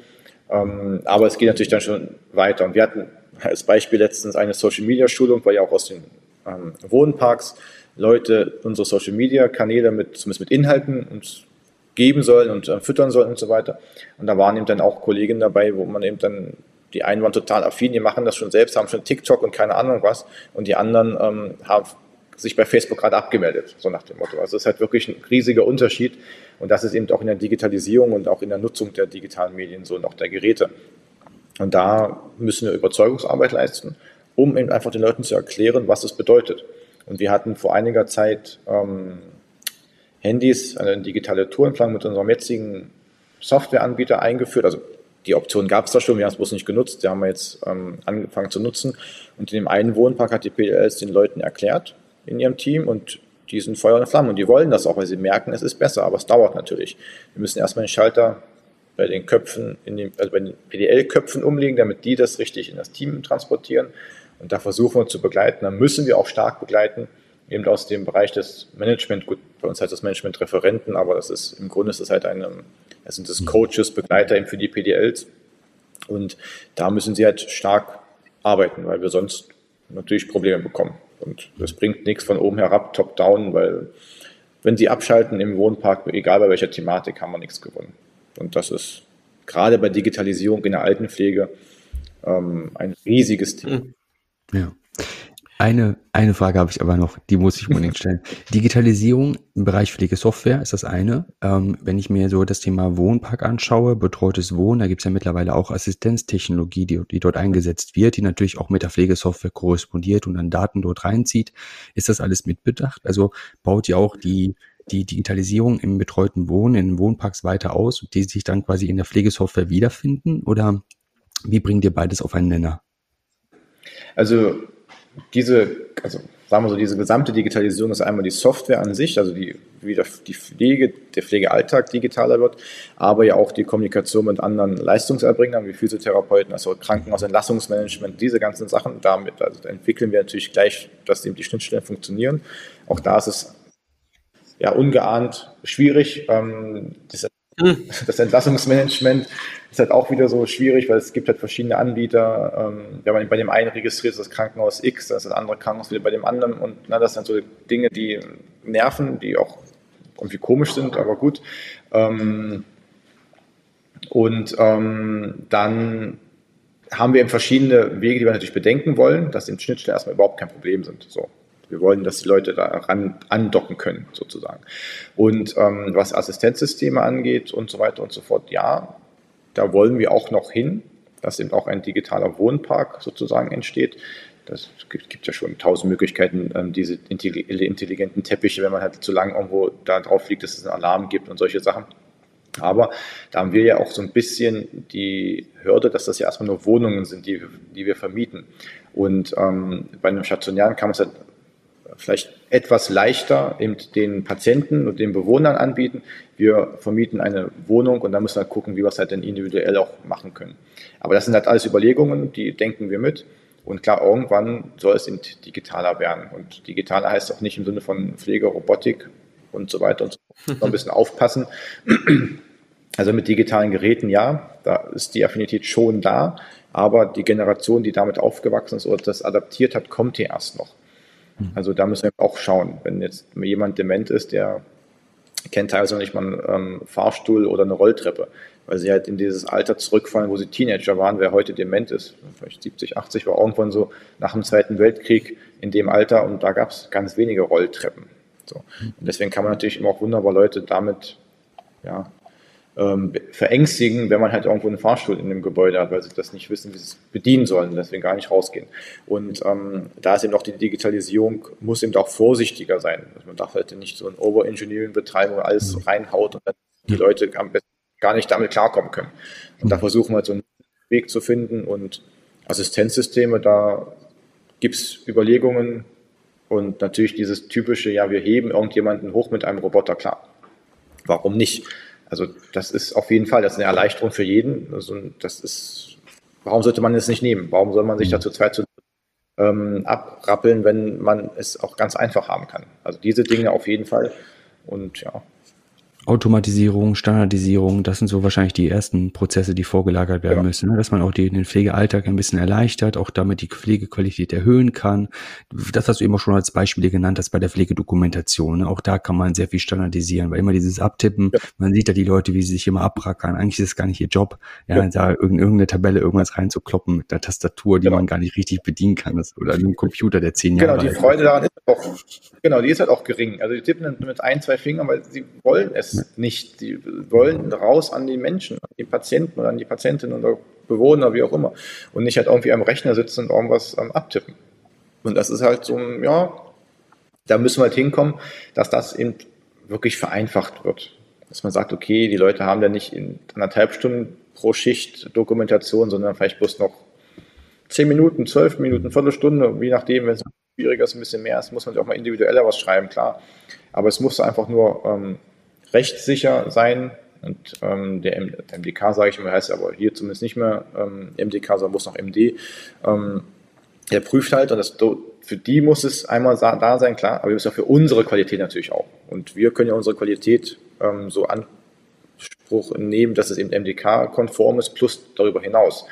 Ähm, aber es geht natürlich dann schon weiter. Und wir hatten als Beispiel letztens eine Social-Media-Schulung, weil ja auch aus den ähm, Wohnparks Leute unsere Social-Media-Kanäle mit, zumindest mit Inhalten uns geben sollen und äh, füttern sollen und so weiter. Und da waren eben dann auch Kolleginnen dabei, wo man eben dann, die einen waren total affin, die machen das schon selbst, haben schon TikTok und keine Ahnung was. Und die anderen ähm, haben sich bei Facebook gerade abgemeldet, so nach dem Motto. Also es ist halt wirklich ein riesiger Unterschied. Und das ist eben auch in der Digitalisierung und auch in der Nutzung der digitalen Medien so und auch der Geräte. Und da müssen wir Überzeugungsarbeit leisten, um eben einfach den Leuten zu erklären, was es bedeutet. Und wir hatten vor einiger Zeit ähm, Handys, eine digitale Tourenplan mit unserem jetzigen Softwareanbieter eingeführt. Also die Option gab es da schon, wir haben es bloß nicht genutzt. Die haben wir jetzt ähm, angefangen zu nutzen. Und in dem einen Wohnpark hat die PDLs den Leuten erklärt in ihrem Team und die sind Feuer und Flamme und die wollen das auch, weil sie merken, es ist besser, aber es dauert natürlich. Wir müssen erstmal den Schalter bei den Köpfen, in den, also bei den PDL-Köpfen umlegen, damit die das richtig in das Team transportieren. Und da versuchen wir zu begleiten. Da müssen wir auch stark begleiten eben aus dem Bereich des Management, gut, bei uns heißt das Management Referenten, aber das ist im Grunde ist das halt eine, es sind das Coaches, Begleiter eben für die PDLs. Und da müssen sie halt stark arbeiten, weil wir sonst natürlich Probleme bekommen. Und es bringt nichts von oben herab, top down, weil wenn sie abschalten im Wohnpark, egal bei welcher Thematik, haben wir nichts gewonnen. Und das ist gerade bei Digitalisierung in der Altenpflege ähm, ein riesiges Thema. Ja. Eine, eine Frage habe ich aber noch, die muss ich unbedingt stellen. Digitalisierung im Bereich Pflegesoftware ist das eine. Ähm, wenn ich mir so das Thema Wohnpark anschaue, betreutes Wohnen, da gibt es ja mittlerweile auch Assistenztechnologie, die, die dort eingesetzt wird, die natürlich auch mit der Pflegesoftware korrespondiert und dann Daten dort reinzieht. Ist das alles mitbedacht? Also baut ihr auch die, die Digitalisierung im betreuten Wohnen, in Wohnparks weiter aus, die sich dann quasi in der Pflegesoftware wiederfinden? Oder wie bringt ihr beides auf einen Nenner? Also diese, also sagen wir so, diese gesamte Digitalisierung ist einmal die Software an sich, also die, wie die Pflege, der Pflegealltag digitaler wird, aber ja auch die Kommunikation mit anderen Leistungserbringern wie Physiotherapeuten, also Krankenhausentlassungsmanagement, diese ganzen Sachen. Damit also entwickeln wir natürlich gleich, dass eben die Schnittstellen funktionieren. Auch da ist es ja ungeahnt schwierig. Ähm, das das Entlassungsmanagement ist halt auch wieder so schwierig, weil es gibt halt verschiedene Anbieter. Ähm, wenn man bei dem einen registriert, ist das Krankenhaus X, dann ist das andere Krankenhaus wieder bei dem anderen. Und na, das sind so Dinge, die nerven, die auch irgendwie komisch sind, aber gut. Ähm, und ähm, dann haben wir eben verschiedene Wege, die wir natürlich bedenken wollen, dass im Schnittstellen erstmal überhaupt kein Problem sind. So. Wir wollen, dass die Leute daran andocken können, sozusagen. Und ähm, was Assistenzsysteme angeht und so weiter und so fort, ja, da wollen wir auch noch hin, dass eben auch ein digitaler Wohnpark sozusagen entsteht. Das gibt, gibt ja schon tausend Möglichkeiten, ähm, diese intelligenten Teppiche, wenn man halt zu lang irgendwo da drauf liegt, dass es einen Alarm gibt und solche Sachen. Aber da haben wir ja auch so ein bisschen die Hürde, dass das ja erstmal nur Wohnungen sind, die, die wir vermieten. Und ähm, bei einem stationären kann man es halt vielleicht etwas leichter eben den Patienten und den Bewohnern anbieten. Wir vermieten eine Wohnung und da müssen wir halt gucken, wie wir es halt dann individuell auch machen können. Aber das sind halt alles Überlegungen, die denken wir mit. Und klar, irgendwann soll es eben digitaler werden. Und digitaler heißt auch nicht im Sinne von Pflege, Robotik und so weiter und so fort. Ein bisschen aufpassen. Also mit digitalen Geräten, ja, da ist die Affinität schon da, aber die Generation, die damit aufgewachsen ist oder das adaptiert hat, kommt hier erst noch. Mhm. Also da müssen wir auch schauen. Wenn jetzt jemand dement ist, der kennt teilweise noch nicht mal einen ähm, Fahrstuhl oder eine Rolltreppe, weil sie halt in dieses Alter zurückfallen, wo sie Teenager waren, wer heute dement ist. Vielleicht 70, 80 war irgendwann so nach dem Zweiten Weltkrieg in dem Alter und da gab es ganz wenige Rolltreppen. So. Und deswegen kann man natürlich immer auch wunderbar Leute damit ja, ähm, verängstigen, wenn man halt irgendwo einen Fahrstuhl in dem Gebäude hat, weil sie das nicht wissen, wie sie es bedienen sollen, deswegen gar nicht rausgehen. Und ähm, da ist eben auch die Digitalisierung, muss eben auch vorsichtiger sein. Also man darf halt nicht so ein Overengineering betreiben, wo alles reinhaut und dann die Leute am besten gar nicht damit klarkommen können. Und da mhm. versuchen wir halt so einen Weg zu finden und Assistenzsysteme, da gibt es Überlegungen und natürlich dieses typische, ja, wir heben irgendjemanden hoch mit einem Roboter, klar. Warum nicht? Also das ist auf jeden Fall, das ist eine Erleichterung für jeden. Also das ist, warum sollte man es nicht nehmen? Warum soll man sich mhm. dazu Zeit zu ähm, abrappeln, wenn man es auch ganz einfach haben kann? Also diese Dinge auf jeden Fall. Und ja, Automatisierung, Standardisierung, das sind so wahrscheinlich die ersten Prozesse, die vorgelagert werden ja. müssen, ne? dass man auch die, den Pflegealltag ein bisschen erleichtert, auch damit die Pflegequalität erhöhen kann. Das hast du eben auch schon als Beispiele genannt, das bei der Pflegedokumentation. Ne? Auch da kann man sehr viel standardisieren, weil immer dieses Abtippen, ja. man sieht ja die Leute, wie sie sich immer abrackern. Eigentlich ist es gar nicht ihr Job, ja, ja. da irgendeine Tabelle irgendwas reinzukloppen mit einer Tastatur, die genau. man gar nicht richtig bedienen kann, das, oder einem Computer, der zehn Jahre alt ist. Genau, die Freude daran ist auch, genau, die ist halt auch gering. Also die tippen mit ein, zwei Fingern, weil sie wollen es nicht. Die wollen raus an die Menschen, an die Patienten oder an die Patientinnen oder Bewohner, wie auch immer. Und nicht halt irgendwie am Rechner sitzen und irgendwas ähm, abtippen. Und das ist halt so, ja, da müssen wir halt hinkommen, dass das eben wirklich vereinfacht wird. Dass man sagt, okay, die Leute haben ja nicht in anderthalb Stunden pro Schicht Dokumentation, sondern vielleicht bloß noch zehn Minuten, zwölf Minuten, Viertelstunde, je nachdem, wenn es schwieriger ist, ein bisschen mehr ist, muss man auch mal individueller was schreiben, klar. Aber es muss einfach nur ähm, rechtssicher sein. Und ähm, der, MDK, sage ich mal, heißt aber hier zumindest nicht mehr ähm, MDK, sondern muss noch MD. Ähm, der prüft halt und das, für die muss es einmal da sein, klar, aber wir müssen ja für unsere Qualität natürlich auch. Und wir können ja unsere Qualität ähm, so Anspruch nehmen, dass es eben MDK-konform ist, plus darüber hinaus.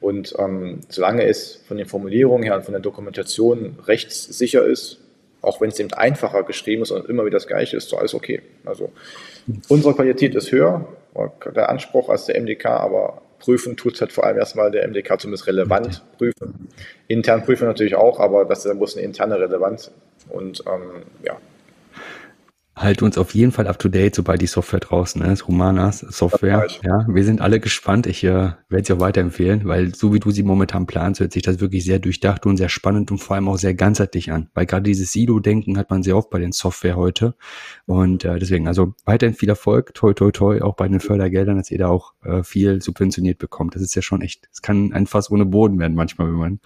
Und ähm, solange es von den Formulierungen her und von der Dokumentation rechtssicher ist, auch wenn es eben einfacher geschrieben ist und immer wieder das Gleiche ist, so alles okay. Also unsere Qualität ist höher, der Anspruch als der MDK, aber prüfen tut es halt vor allem erstmal der MDK zumindest relevant prüfen. Intern prüfen natürlich auch, aber das muss eine interne Relevanz und ähm, ja, halt uns auf jeden Fall up to date, sobald die Software draußen ist. Humanas Software. Ja, wir sind alle gespannt. Ich äh, werde sie auch weiterempfehlen, weil so wie du sie momentan planst, hört sich das wirklich sehr durchdacht und sehr spannend und vor allem auch sehr ganzheitlich an. Weil gerade dieses Silo-Denken hat man sehr oft bei den Software heute. Und äh, deswegen, also weiterhin viel Erfolg, toi toi toi, auch bei den Fördergeldern, dass ihr da auch äh, viel subventioniert bekommt. Das ist ja schon echt, es kann ein Fass ohne Boden werden manchmal, wenn man.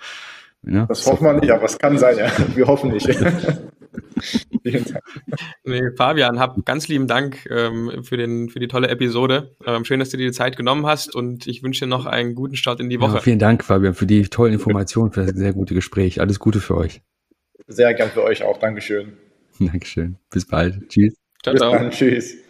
Ja, das hoffen wir nicht, aber es kann sein, ja. Wir hoffen nicht. Vielen Dank. Nee, Fabian, hab ganz lieben Dank ähm, für, den, für die tolle Episode. Ähm, schön, dass du dir die Zeit genommen hast und ich wünsche dir noch einen guten Start in die Woche. Ja, vielen Dank, Fabian, für die tollen Informationen, für das sehr gute Gespräch. Alles Gute für euch. Sehr gern für euch auch. Dankeschön. Dankeschön. Bis bald. Tschüss. Ciao, Bis ciao. Dann. Tschüss.